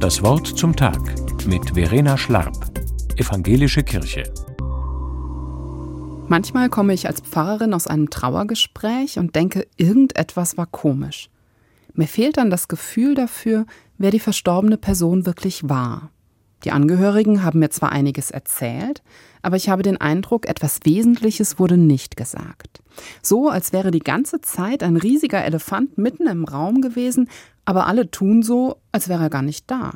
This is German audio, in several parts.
Das Wort zum Tag mit Verena Schlarp, Evangelische Kirche. Manchmal komme ich als Pfarrerin aus einem Trauergespräch und denke, irgendetwas war komisch. Mir fehlt dann das Gefühl dafür, wer die verstorbene Person wirklich war. Die Angehörigen haben mir zwar einiges erzählt, aber ich habe den Eindruck, etwas Wesentliches wurde nicht gesagt. So, als wäre die ganze Zeit ein riesiger Elefant mitten im Raum gewesen, aber alle tun so, als wäre er gar nicht da.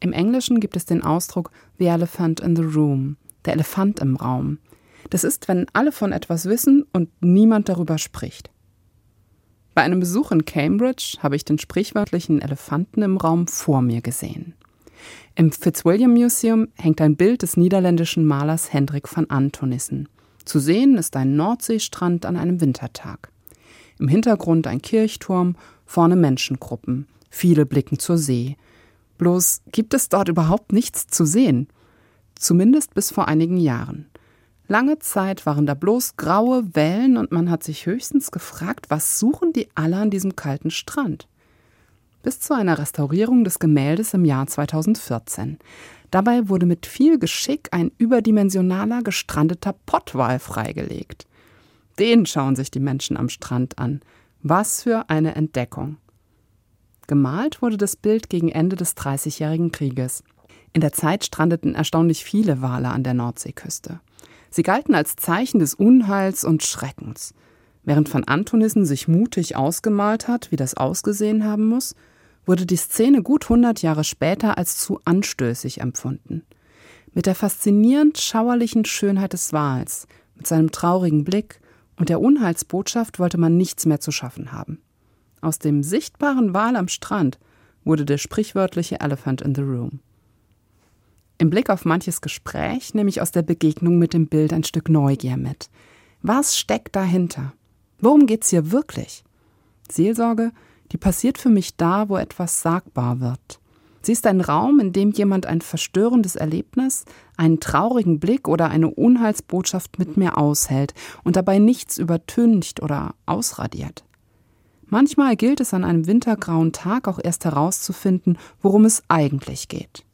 Im Englischen gibt es den Ausdruck The Elephant in the Room, der Elefant im Raum. Das ist, wenn alle von etwas wissen und niemand darüber spricht. Bei einem Besuch in Cambridge habe ich den sprichwörtlichen Elefanten im Raum vor mir gesehen. Im Fitzwilliam Museum hängt ein Bild des niederländischen Malers Hendrik van Antonissen. Zu sehen ist ein Nordseestrand an einem Wintertag. Im Hintergrund ein Kirchturm, vorne Menschengruppen. Viele blicken zur See. Bloß gibt es dort überhaupt nichts zu sehen. Zumindest bis vor einigen Jahren. Lange Zeit waren da bloß graue Wellen und man hat sich höchstens gefragt, was suchen die alle an diesem kalten Strand? Bis zu einer Restaurierung des Gemäldes im Jahr 2014. Dabei wurde mit viel Geschick ein überdimensionaler gestrandeter Pottwal freigelegt. Den schauen sich die Menschen am Strand an. Was für eine Entdeckung. Gemalt wurde das Bild gegen Ende des Dreißigjährigen Krieges. In der Zeit strandeten erstaunlich viele Wale an der Nordseeküste. Sie galten als Zeichen des Unheils und Schreckens. Während von Antonissen sich mutig ausgemalt hat, wie das ausgesehen haben muss, wurde die Szene gut 100 Jahre später als zu anstößig empfunden. Mit der faszinierend schauerlichen Schönheit des Wals, mit seinem traurigen Blick und der Unheilsbotschaft wollte man nichts mehr zu schaffen haben. Aus dem sichtbaren Wal am Strand wurde der sprichwörtliche Elephant in the Room. Im Blick auf manches Gespräch nehme ich aus der Begegnung mit dem Bild ein Stück Neugier mit. Was steckt dahinter? Worum geht's hier wirklich? Seelsorge die passiert für mich da, wo etwas sagbar wird. Sie ist ein Raum, in dem jemand ein verstörendes Erlebnis, einen traurigen Blick oder eine Unheilsbotschaft mit mir aushält und dabei nichts übertüncht oder ausradiert. Manchmal gilt es an einem wintergrauen Tag auch erst herauszufinden, worum es eigentlich geht.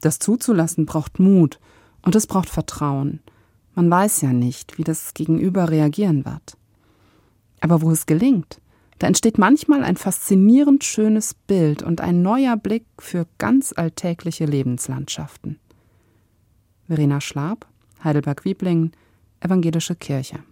Das zuzulassen braucht Mut und es braucht Vertrauen. Man weiß ja nicht, wie das Gegenüber reagieren wird. Aber wo es gelingt, da entsteht manchmal ein faszinierend schönes Bild und ein neuer Blick für ganz alltägliche Lebenslandschaften. Verena Schlab, Heidelberg-Wieblingen, Evangelische Kirche.